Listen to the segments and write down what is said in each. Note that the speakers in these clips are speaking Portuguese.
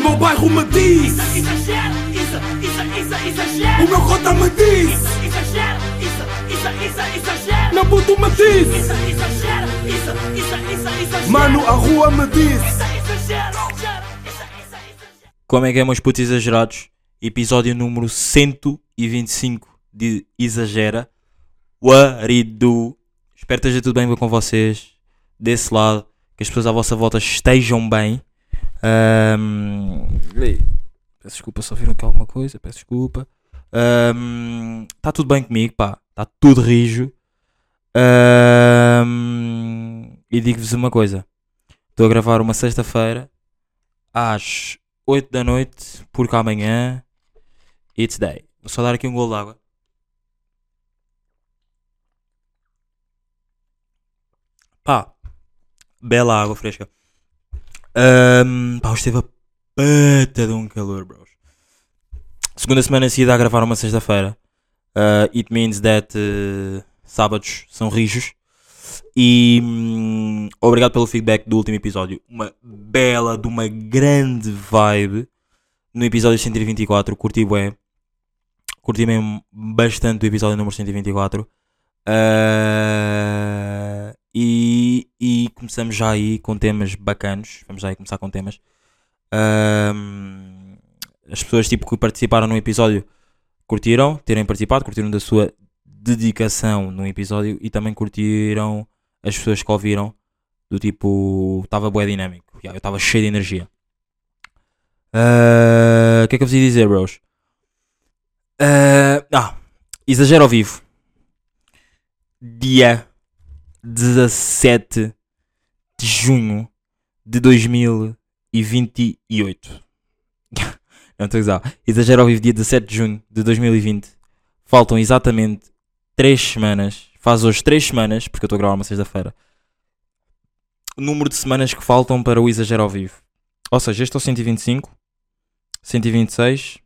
meu bairro me diz Isso, exagero, isso, isso, isso, exagero. O meu cota me diz Isso, exagero, isso, isso, isso, exagero. Meu puto me diz Isso, exagero, isso, isso, isso, exagero. Mano, a rua me diz Isso, exagero. Como é que é, meus putos exagerados? Episódio número 125 de Exagera. Do? Espero que esteja tudo bem com vocês. Desse lado, que as pessoas à vossa volta estejam bem. Ei, peço desculpa se ouviram aqui alguma coisa. Peço desculpa. Está tudo bem comigo, pá. Está tudo rijo. Ahm, e digo-vos uma coisa. Estou a gravar uma sexta-feira às 8 da noite, porque amanhã it's day. Vou só dar aqui um gol de água. Pá, bela água fresca. Ahm, pá, hoje esteve a pata de um calor, bros. Segunda semana seguida a gravar uma sexta-feira. Uh, it means that uh, sábados são rijos. E hum, obrigado pelo feedback do último episódio. Uma bela, de uma grande vibe no episódio 124. Curti bem. Curti mesmo bastante do episódio número 124. Ah, e, e começamos já aí com temas bacanos. Vamos já aí começar com temas. Ahm, as pessoas tipo, que participaram no episódio curtiram terem participado, curtiram da sua dedicação no episódio e também curtiram as pessoas que ouviram do tipo estava bué dinâmico, Yeah, eu estava cheio de energia. Ah, O que é que eu vos ia dizer, bros? Ah, ah, exagero ao vivo. Dia 17 de junho de 2028. Não estou a usar. Exagero ao vivo dia 17 de junho de 2020. Faltam exatamente 3 semanas. Faz hoje 3 semanas, porque eu estou a gravar uma sexta-feira. O número de semanas que faltam para o exagero ao vivo. Ou seja, este é o 125, 126,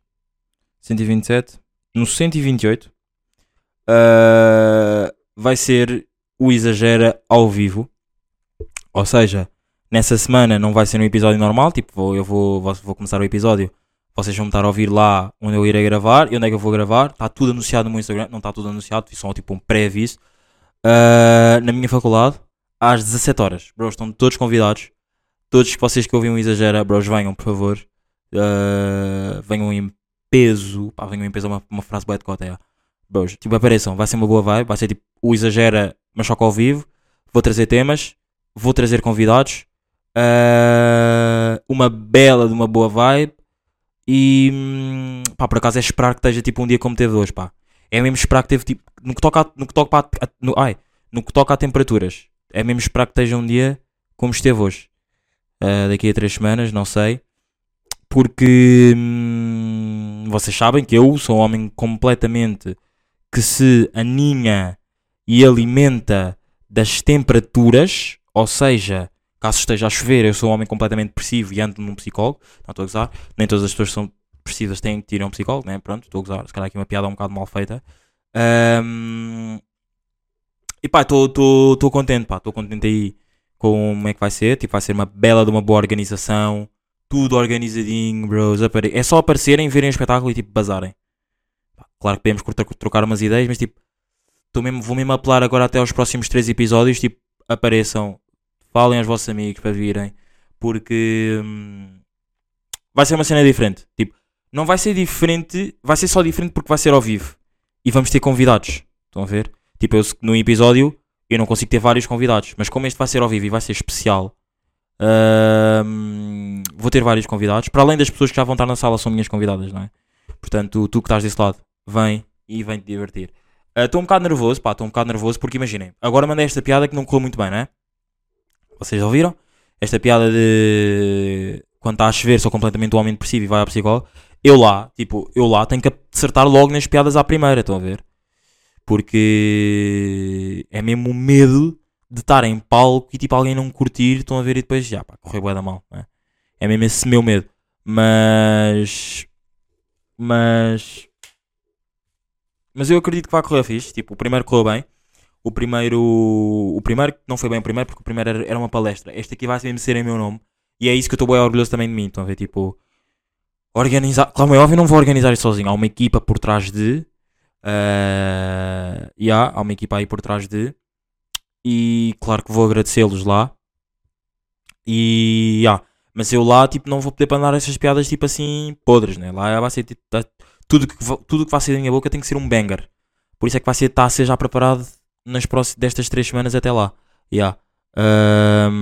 127. No 128 ah, vai ser o exagera ao vivo. Ou seja, nessa semana não vai ser um episódio normal. Tipo, vou- eu vou, vou, começar o episódio. Vocês vão estar a ouvir lá onde eu irei gravar e onde é que eu vou gravar. Está tudo anunciado no meu Instagram. Não está tudo anunciado, fiz só tipo um pré-aviso. Ah, na minha faculdade, às 17 horas. Bros, estão todos convidados. Todos vocês que ouvem o Exagera, bros, venham, por favor. Ah, venham em peso. Pá, venham em peso é uma, uma frase boa de cota, é. Bros, tipo, apareçam. Vai ser uma boa vibe. Vai ser tipo o Exagera, mas só que ao vivo. Vou trazer temas. Vou trazer convidados. Ah, uma bela de uma boa vibe. E hum, pá, por acaso é esperar que esteja tipo um dia como teve hoje, pá. É mesmo esperar que teve tipo. No que toca a, no que toca a, no, ai, no que toca a temperaturas. É mesmo esperar que esteja um dia como esteve hoje. Ah, daqui a três semanas, não sei. Porque hum, vocês sabem que eu sou um homem completamente que se aninha e alimenta das temperaturas, ou seja, caso esteja a chover, eu sou um homem completamente depressivo e ando num psicólogo, não estou a gozar, nem todas as pessoas são depressivas têm que ir a um psicólogo, né? Pronto, estou a gozar, se calhar aqui uma piada um bocado mal feita. Ahm, e pá, estou contente, pá, estou contente aí com como é que vai ser, tipo, vai ser uma bela de uma boa organização, tudo organizadinho, bros, é só aparecerem, verem o espetáculo e tipo, bazarem. Claro que podemos trocar umas ideias, mas tipo, mesmo, vou mesmo apelar agora até aos próximos três episódios, tipo, apareçam, falem aos vossos amigos para virem, porque hum, vai ser uma cena diferente. Tipo, não vai ser diferente, vai ser só diferente porque vai ser ao vivo e vamos ter convidados. Estão a ver? Tipo, eu, no episódio eu não consigo ter vários convidados, mas como este vai ser ao vivo e vai ser especial, hum, vou ter vários convidados. Para além das pessoas que já vão estar na sala, são minhas convidadas, não é? Portanto, tu que estás desse lado, vem e vem te divertir. Estou um bocado nervoso, pá, estou um bocado nervoso porque imaginem, agora mandei esta piada que não correu muito bem, não é? Vocês ouviram? Esta piada de quando está a chover sou completamente um homem depressivo e vai ao psicólogo. Eu lá, tipo, eu lá tenho que acertar logo nas piadas à primeira, estão a ver? Porque é mesmo o medo de estar em palco e tipo alguém não curtir, estão a ver e depois já, pá, correu bué da mal, é? É mesmo esse meu medo. Mas. Mas. Mas eu acredito que vai correr fixe. Tipo, o primeiro correu bem. O primeiro. O primeiro não foi bem o primeiro, porque o primeiro era, era uma palestra. Este aqui vai mesmo ser em meu nome. E é isso que eu estou bem orgulhoso também de mim. Estão a ver? Tipo, organizar. Claro, é óbvio, não vou organizar isso sozinho. Há uma equipa por trás de. Uh, yeah, há uma equipa aí por trás de. E claro que vou agradecê-los lá. E. Yeah, mas eu lá, tipo, não vou poder mandar essas piadas, tipo assim, podres, né? Lá vai ser, tipo, tá- tudo que, tudo que vai sair da minha boca tem que ser um banger. Por isso é que vai ser, está a ser já preparado nas próximas, destas três semanas até lá. Yeah. Ahm,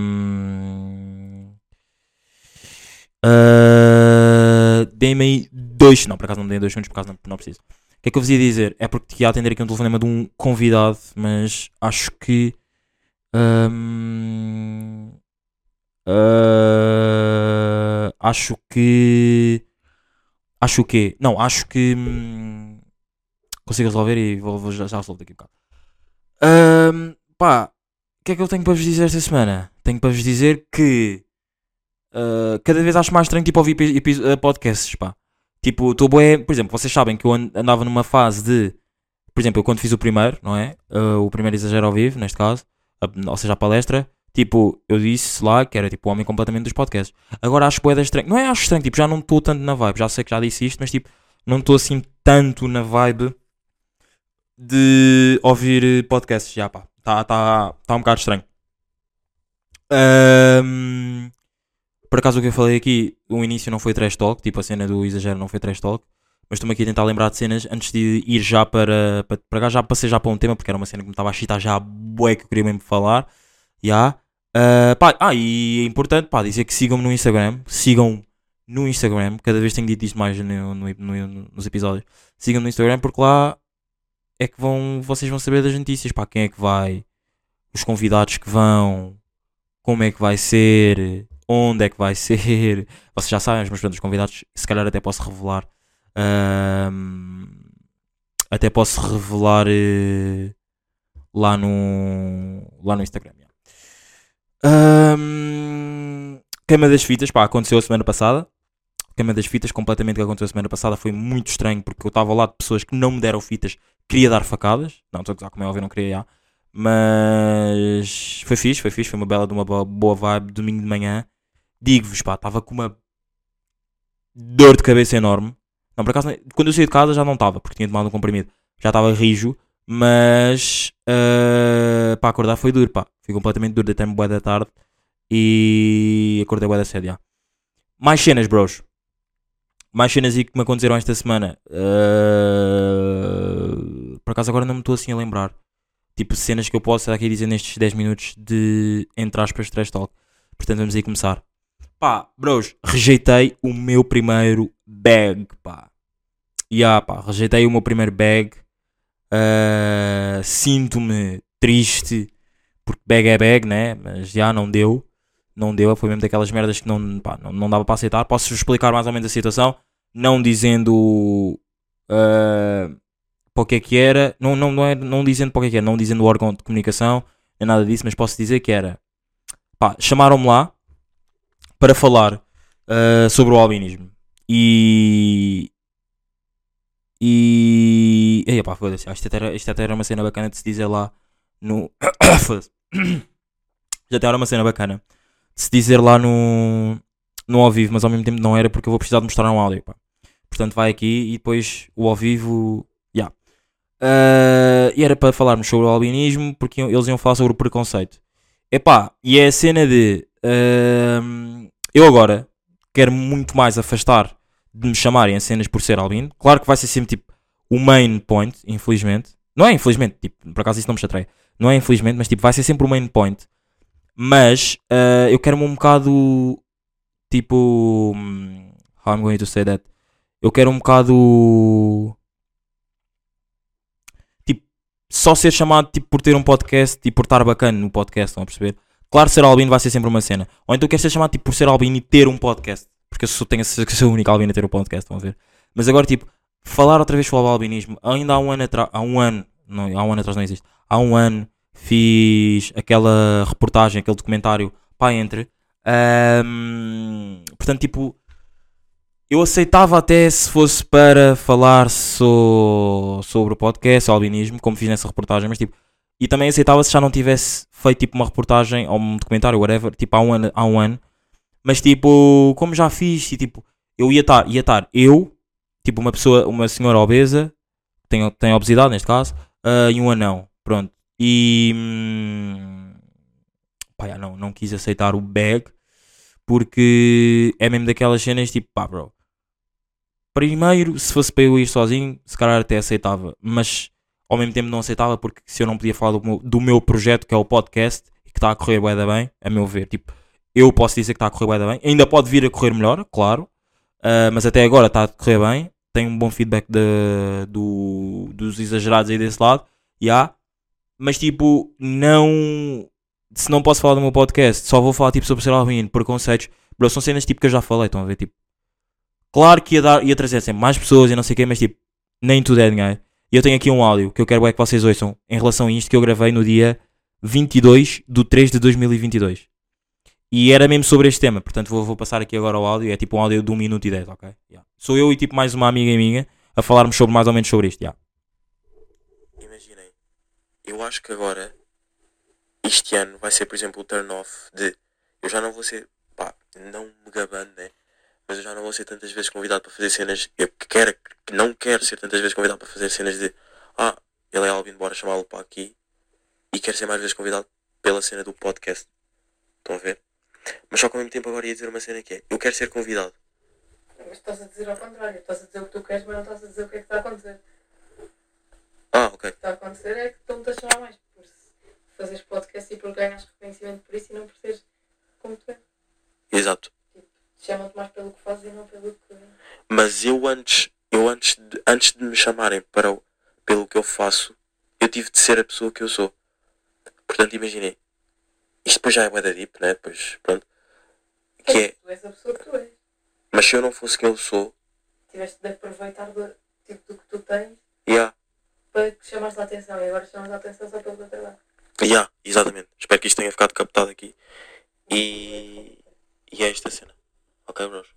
ah, Dei-me aí dois. Não, por acaso não dei dois minutos, por acaso não, não preciso. O que é que eu vos ia dizer? É porque ia atender aqui um telefonema de um convidado, mas acho que. ahm, ah, acho que. Acho o quê? Não, acho que. hum, consigo resolver e vou, vou- já, já resolvo daqui a bocado. Ahm, pá, o que é que eu tenho para vos dizer esta semana? Tenho para vos dizer que. ah, cada vez acho mais estranho tipo, ouvir ah, podcasts, pá. Tipo, estou bué, por exemplo, vocês sabem que eu an- andava numa fase de, por exemplo, eu quando fiz o primeiro, não é? Ah, o primeiro exagero ao vivo, neste caso, a- ou seja, a palestra, tipo, eu disse lá que era tipo o homem completamente dos podcasts. Agora acho bué estranho, não é acho estranho, tipo, já não estou tanto na vibe, já sei que já disse isto, mas tipo, não estou assim tanto na vibe de ouvir podcasts, já pá, está tá, tá um bocado estranho. Ahm, por acaso o que eu falei aqui, o início não foi trash talk, tipo a cena do exagero não foi trash talk, mas estou-me aqui a tentar lembrar de cenas antes de ir já para, para, para cá, já passei já para um tema, porque era uma cena que me estava a chitar já bué que eu queria mesmo falar, já. Ah, pá, ah, e é importante, pá, dizer que sigam-me no Instagram, sigam no Instagram, cada vez tenho dito isto mais no, no- no- nos episódios, sigam-me no Instagram porque lá é que vão, vocês vão saber das notícias, pá, quem é que vai, os convidados que vão, como é que vai ser, onde é que vai ser. Vocês já sabem, mas pronto, os convidados, se calhar até posso revelar. ahm, até posso revelar eh, lá no lá no Instagram. Ahm, queima das fitas, pá, aconteceu a semana passada. Queima das fitas, completamente que aconteceu a semana passada, foi muito estranho porque eu estava ao lado de pessoas que não me deram fitas, queria dar facadas. Não, estou a gozar, como é óbvio, não queria já. Mas foi fixe, foi fixe, foi uma bela de uma boa, boa vibe, domingo de manhã. Digo-vos, pá, estava com uma dor de cabeça enorme. Não, por acaso, quando eu saí de casa já não estava, porque tinha tomado um comprimido. Já estava rijo, mas ah, para acordar foi duro, pá. Fui completamente duro, deitei-me bué da tarde e acordei bué da cedo, já. Mais cenas, bros. Mais cenas aí que me aconteceram esta semana. Ah, por acaso agora não me estou assim a lembrar. Tipo, cenas que eu posso aqui dizer nestes 10 minutos de, entre aspas, trash talk. Portanto, vamos aí começar. Pá, bros, rejeitei o meu primeiro bag, pá. Ya, pá, rejeitei o meu primeiro bag. Ah, Sinto-me triste, porque bag é bag, né? Mas já não deu. Não deu, foi mesmo daquelas merdas que não, pá, não, não dava para aceitar. Posso explicar mais ou menos a situação, não dizendo ah, para o que é que era, não, não, não, é, não dizendo para o que é que era, não dizendo o órgão de comunicação, nem nada disso, mas posso dizer que era. Pá, chamaram-me lá para falar ah, sobre o albinismo. E. E. Ei, pá, foda-se. Isto até, era, isto até era uma cena bacana de se dizer lá no. Já até era uma cena bacana se dizer lá no. No ao vivo, mas ao mesmo tempo não era porque eu vou precisar de mostrar um áudio, pá. Portanto, vai aqui e depois o ao vivo. Ya. Ah, e era para falarmos sobre o albinismo porque eles iam falar sobre o preconceito. Epá, e é a cena de. ahm, eu agora quero muito mais afastar de me chamarem a cenas por ser albino. Claro que vai ser sempre tipo o main point, infelizmente. Não é infelizmente, tipo, por acaso isso não me chatreia. Não é infelizmente, mas tipo, vai ser sempre o main point. Mas ah, eu quero-me um bocado. Tipo. How I'm going to say that? Eu quero um bocado. Tipo, só ser chamado tipo, por ter um podcast e por estar bacana no podcast, estão a perceber? Claro, ser albino vai ser sempre uma cena. Ou então quero ser chamado tipo, por ser albino e ter um podcast. Porque eu só tenho a certeza que sou o único albino a ter um podcast, estão a ver? Mas agora, tipo, falar outra vez sobre o albinismo. Ainda há um ano atrás. Há um ano. Não, há um ano atrás não existe. Há um ano fiz aquela reportagem, aquele documentário pá, entre. Ahm, portanto, tipo, eu aceitava até se fosse para falar so- sobre o podcast, o albinismo, como fiz nessa reportagem, mas tipo, e também aceitava se já não tivesse feito tipo uma reportagem ou um documentário, whatever, tipo há um ano, há um ano. Mas tipo, como já fiz e tipo, eu ia estar, ia estar eu, tipo uma pessoa, uma senhora obesa, tem, tem obesidade neste caso, ah, e um anão, pronto. E hum, pá, já, não, não quis aceitar o bag porque é mesmo daquelas cenas tipo, pá, bro. Primeiro, se fosse para eu ir sozinho, se calhar até aceitava, mas ao mesmo tempo não aceitava porque se eu não podia falar do meu, do meu projeto que é o podcast e que está a correr bué da bem, a meu ver, tipo, eu posso dizer que está a correr bué da bem, ainda pode vir a correr melhor, claro, ah, mas até agora está a correr bem, tenho um bom feedback de- do- dos exagerados aí desse lado, e há, mas tipo, não. Se não posso falar do meu podcast, só vou falar tipo sobre ser Halloween, preconceitos, bro, são cenas tipo que eu já falei, estão a ver? Tipo, claro que ia, dar, ia trazer sempre mais pessoas e não sei o quê, mas tipo, nem tudo é dinheiro. E eu tenho aqui um áudio que eu quero é que vocês ouçam em relação a isto que eu gravei no dia 22 de 3 de 2022. E era mesmo sobre este tema, portanto vou, vou passar aqui agora o áudio. É tipo um áudio de 1 minuto e 10, ok? Yeah. Sou eu e tipo mais uma amiga minha a falarmos sobre mais ou menos sobre isto. Yeah. Eu acho que agora, este ano, vai ser, por exemplo, o turn-off de. Eu já não vou ser. pá, não me gabando, né? Mas eu já não vou ser tantas vezes convidado para fazer cenas. Eu que quero, que não quero ser tantas vezes convidado para fazer cenas de. Ah, ele é Albin, bora chamá-lo para aqui. E quero ser mais vezes convidado pela cena do podcast. Estão a ver? Mas só que ao mesmo tempo agora ia dizer uma cena que é. Eu quero ser convidado. Mas estás a dizer ao contrário, estás a dizer o que tu queres, mas não estás a dizer o que é que está a acontecer. Ah, ok. O que está a acontecer é que estão-te a chamar mais por fazeres podcast e por ganhas reconhecimento por isso e não por seres como tu és. Exato. Chamam-te mais pelo que fazes e não pelo que. Mas eu antes, eu antes de, antes de me chamarem para o, pelo que eu faço, eu tive de ser a pessoa que eu sou. Portanto, imaginei. Isto depois já é da deep, né? Pois, pronto. Que é, Tu és a pessoa que tu és. mas se eu não fosse quem eu sou, Tiveste de aproveitar do, tipo, do que tu tens yeah, para que chamas a atenção e agora chamas a atenção só pelo teu trabalho. yeah, exatamente. Espero que isto tenha ficado captado aqui. E, e é esta cena. Ok, bros?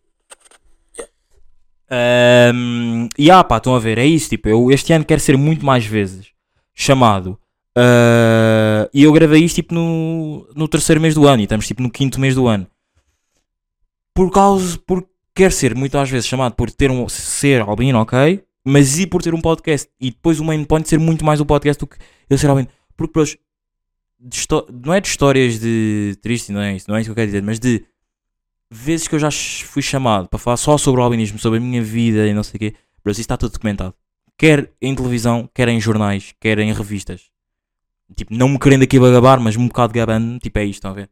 Um, e ah, pá, estão a ver, é isso. Tipo, eu este ano quero ser muito mais vezes chamado. ah, e eu gravei isto tipo no, no terceiro mês do ano e estamos tipo no quinto mês do ano. Por causa, por quero ser muitas vezes chamado por ter um ser albino, ok? Mas e por ter um podcast. E depois o main point ser muito mais o podcast do que eu ser albino. Porque, histó- não é de histórias de triste, não é isso, não é isso que eu quero dizer, mas de vezes que eu já fui chamado para falar só sobre o albinismo, sobre a minha vida e não sei o quê, bro, isso está tudo documentado. Quer em televisão, quer em jornais, quer em revistas. Tipo, não me querendo aqui bagabar, mas um bocado gabando, tipo, é isto, estão a ver?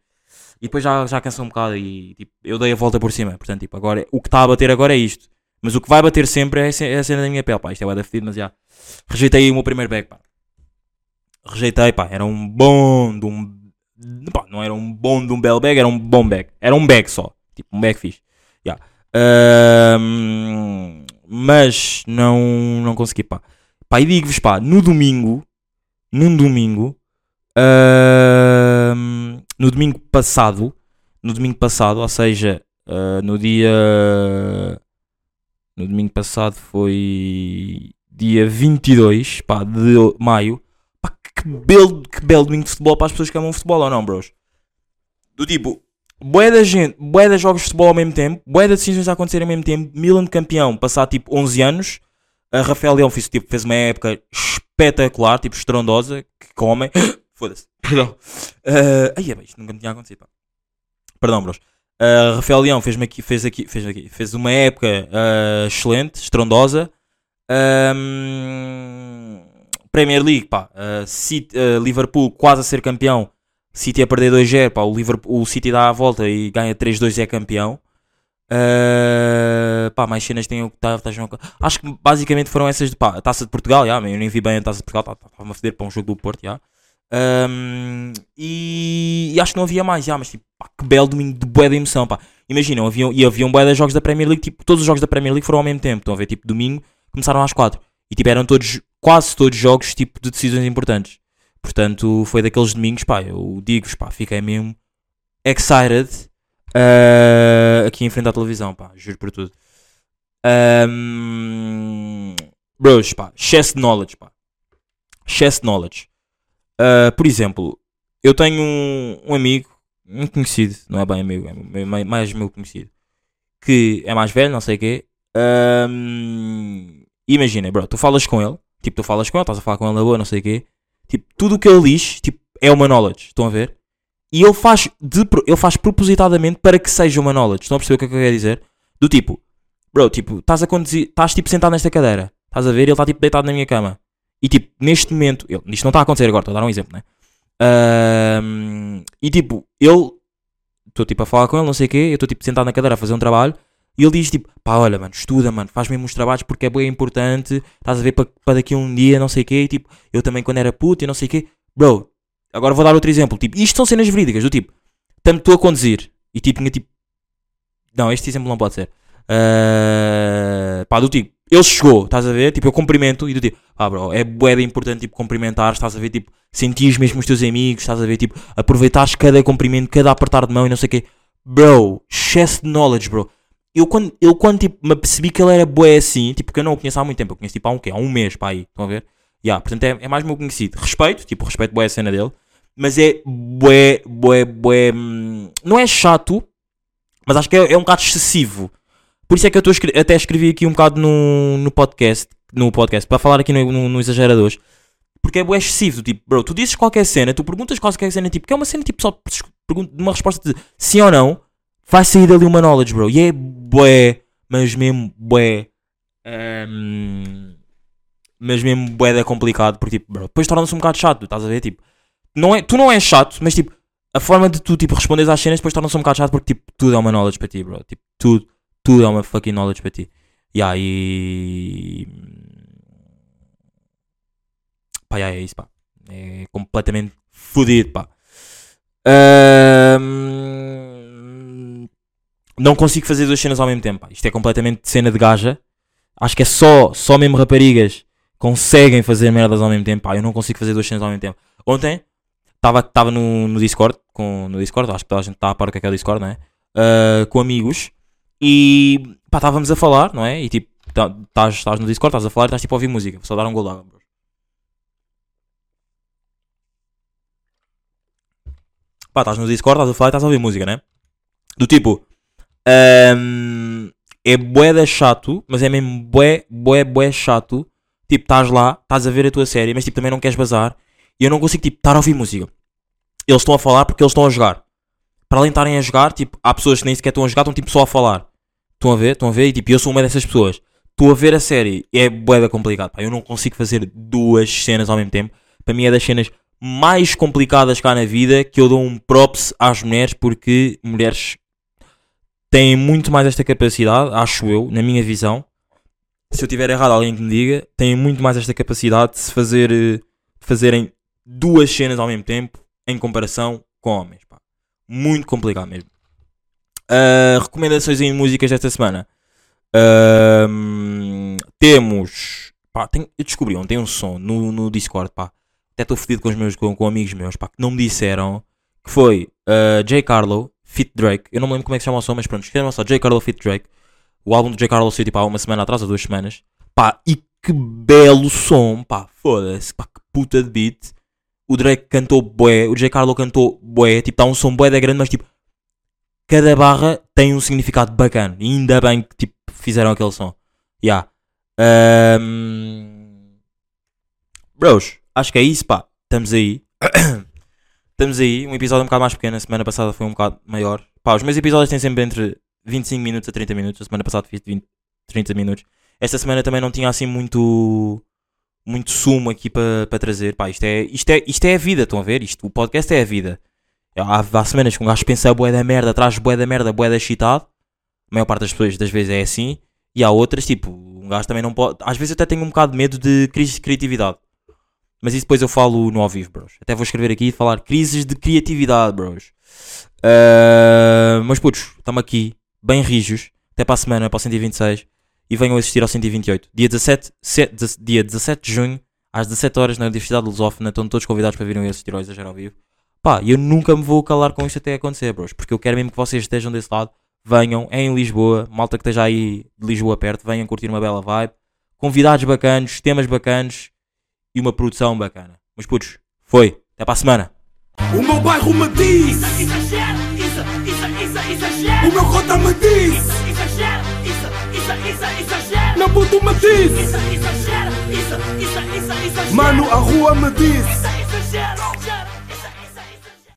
E depois já, já cansou um bocado e tipo, eu dei a volta por cima. Portanto, tipo, agora o que está a bater agora é isto. Mas o que vai bater sempre é é a cena da minha pele, pá. Isto é da fedido, mas já. Rejeitei o meu primeiro bag, pá. Rejeitei, pá. Era um bom de um. Pá, não era um bom de um belo bag, era um bom bag. Era um bag só. Tipo, um bag fixe. Já. Ahm, mas não, não consegui, pá. Pá, e digo-vos, pá, no domingo, num domingo, no domingo passado, no domingo passado, ou seja, ah, no dia. No domingo passado foi dia 22 pá, de maio. Pá, que belo, que belo domingo de futebol para as pessoas que amam futebol ou não, bros? Do tipo, bué da gente, bué de jogos de futebol ao mesmo tempo, bué de decisões a acontecer ao mesmo tempo, Milan campeão, passar tipo 11 anos, a Rafael Leão fez, tipo, fez uma época espetacular, tipo estrondosa, que comem, foda-se, perdão, uh, ai, é isto nunca me tinha acontecido, pá. perdão, bros. Uh, Rafael Leão fez, aqui, fez, aqui, fez, aqui, fez uma época uh, excelente, estrondosa. Um, Premier League, pá, uh, City- uh, Liverpool quase a ser campeão. City a perder 2-0, pá, o, Liverpool, o City dá a volta e ganha 3-2 e é campeão. Uh, pá, mais cenas tem o que tá, tá, Acho que basicamente foram essas de pá, a taça de Portugal, já, eu nem vi bem a taça de Portugal, estava a foder para um jogo do Porto, já. Um, e, e acho que não havia mais, já, mas tipo, pá, que belo domingo de bué de emoção, pá. Imaginam, haviam, e haviam bué de jogos da Premier League, tipo, todos os jogos da Premier League foram ao mesmo tempo, estão a ver, tipo, domingo começaram às 4 e tipo, eram todos, quase todos jogos, tipo, de decisões importantes. Portanto, foi daqueles domingos, pá, eu digo-vos, pá, fiquei mesmo excited uh, aqui em frente à televisão, pá, juro por tudo. Um, bros, pá, excesso de knowledge, pá. Excesso de knowledge. Uh, por exemplo, eu tenho um, um amigo, um conhecido, não é bem amigo, é mais meu conhecido, que é mais velho, não sei o quê. Ahm, Imagina, bro, tu falas com ele, tipo, tu falas com ele, estás a falar com ele na boa, não sei o quê. Tipo, tudo o que ele diz, tipo, é uma knowledge, estão a ver? E ele faz, de, ele faz propositadamente para que seja uma knowledge. Estão a perceber o que é que eu quero dizer? Do tipo, bro, tipo, estás a conduzir, estás tipo sentado nesta cadeira, estás a ver, ele está tipo deitado na minha cama. E tipo, neste momento, ele, isto não está a acontecer agora, estou a dar um exemplo, né? Ahm, e tipo, ele, estou tipo a falar com ele, não sei o quê, eu estou tipo sentado na cadeira a fazer um trabalho. E ele diz tipo, pá, olha, mano, estuda, mano, faz mesmo os trabalhos porque é bem importante, estás a ver para daqui a um dia, não sei o quê. E, tipo, eu também quando era puto e não sei o quê. Bro, agora vou dar outro exemplo. Tipo, isto são cenas verídicas, do tipo, tanto estou a conduzir e tipo, tinha tipo. Não, este exemplo não pode ser. Ah, pá, do tipo, ele chegou, estás a ver? Tipo, eu cumprimento e do tipo, ah, bro, é bué importante, tipo, cumprimentar, estás a ver? Tipo, sentir mesmo os teus amigos, estás a ver? Tipo, aproveitares cada cumprimento, cada apertar de mão e não sei o quê. Bro, excesso de knowledge, bro. Eu quando, eu quando tipo, me apercebi que ele era bué assim, tipo, porque eu não o conheço há muito tempo, eu conheço tipo há um quê? Há um mês, pá, aí, estão a ver? Yeah, portanto é, é mais meu conhecido. Respeito, tipo, respeito bué a cena dele, mas é bué, bué, bué, hum, não é chato, mas acho que é, é um bocado excessivo. Por isso é que eu tô até escrevi aqui um bocado no, no podcast, no podcast, para falar aqui no, no, no Exageradores, porque é excessivo, tipo, bro, tu dizes qualquer cena, tu perguntas qualquer cena, tipo, que é uma cena, tipo, só uma resposta de sim ou não, vai sair dali uma knowledge, bro. E é bué, mas mesmo bué. ehm, mas mesmo bué da complicado, porque tipo, bro, depois torna-se um bocado chato, estás a ver? Tipo, não é, tu não és chato, mas tipo, a forma de tu tipo, responderes às cenas depois torna-se um bocado chato porque tipo, tudo é uma knowledge para ti, bro. Tipo, tudo, tudo é uma fucking knowledge para ti. E aí. Pá, yeah, é isso, pá. É completamente fodido, pá. Ahm, não consigo fazer duas cenas ao mesmo tempo. pá. Isto é completamente cena de gaja. Acho que é só, só mesmo raparigas conseguem fazer merdas ao mesmo tempo. Pá. Eu não consigo fazer duas cenas ao mesmo tempo. Ontem estava tava no, no Discord, com, no Discord, acho que toda a gente está a par do que é que é o Discord, não é? Ah, com amigos e pá, estávamos a falar, não é? E tipo, tá- estás estás no Discord, estás a falar e estás tipo a ouvir música. Vou só dar um gol d'água, bro. Pá, estás no Discord, estás a falar e estás a ouvir música, né? Do tipo, ahm, é bué da chato, mas é mesmo bué, bué, bué chato. Tipo, estás lá, estás a ver a tua série, mas tipo, também não queres bazar. E eu não consigo, tipo, estar a ouvir música. Eles estão a falar porque eles estão a jogar. Para além de estarem a jogar, tipo, há pessoas que nem sequer estão a jogar, estão tipo só a falar. Estão a ver? Estão a ver? E tipo, eu sou uma dessas pessoas. Estou a ver a série, é bué da complicado. Pá. Eu não consigo fazer duas cenas ao mesmo tempo. Para mim é das cenas mais complicadas cá na vida que eu dou um props às mulheres porque mulheres têm muito mais esta capacidade, acho eu, na minha visão. Se eu tiver errado, alguém que me diga, têm muito mais esta capacidade de se fazer, eh, fazerem duas cenas ao mesmo tempo em comparação com homens. Muito complicado mesmo. Ah, recomendações em músicas desta semana. Ahm, temos. Pá, tem- eu descobri ontem um som no, no Discord. Pá. Até estou fodido com, os meus, com, com amigos meus pá, que não me disseram que foi ah, J. Carlo, Fit Drake. Eu não me lembro como é que se chama o som, mas pronto, escrevam só J. Carlo, Fit Drake. O álbum do J. Carlo saiu tipo há uma semana atrás, ou duas semanas. Pá, e que belo som, pá, foda-se, pá, que puta de beat. O Drake cantou bué, o J. Carlo cantou bué, tipo, está um som bué da grande, mas tipo, cada barra tem um significado bacana. E ainda bem que tipo, fizeram aquele som. Yeah. Ahm, Bros, acho que é isso, pá. Estamos aí. Estamos aí. Um episódio um bocado mais pequeno. A semana passada foi um bocado maior. Pá, os meus episódios têm sempre entre 25 minutos a 30 minutos. A semana passada fiz 20, 30 minutos. Esta semana também não tinha assim muito muito sumo aqui para para trazer. Pá, isto é, isto, é, isto é a vida, estão a ver? Isto, o podcast é a vida. Há, há semanas que um gajo pensa bué da merda, traz bué da merda, bué da excitado. A maior parte das pessoas das vezes é assim. E há outras, tipo, um gajo também não pode. Às vezes eu até tenho um bocado de medo de crise de criatividade. Mas isso depois eu falo no ao vivo, bros. Até vou escrever aqui e falar crises de criatividade, bros. Ah, mas putos, estamos aqui, bem rijos. Até para a semana, para o 126. E venham assistir ao 128. Dia 17, se- de- dia 17 de junho, às 17 horas, na Universidade de Lusófona. Estão todos convidados para virem assistir ao Exagero ao vivo. Pá, eu nunca me vou calar com isto até acontecer, bros. Porque eu quero mesmo que vocês estejam desse lado. Venham, é em Lisboa. Malta que esteja aí de Lisboa perto, venham curtir uma bela vibe. Convidados bacanos, temas bacanos e uma produção bacana. Mas putos, foi. Até para a semana. O meu bairro me diz, Exagero, isso, isso, isso, exagero. o meu cota me diz isso, exagera. Não puto me disse. Isso, exagera. Isso, isso, isso, exagera. Mano, a rua me disse. Isso, exagera.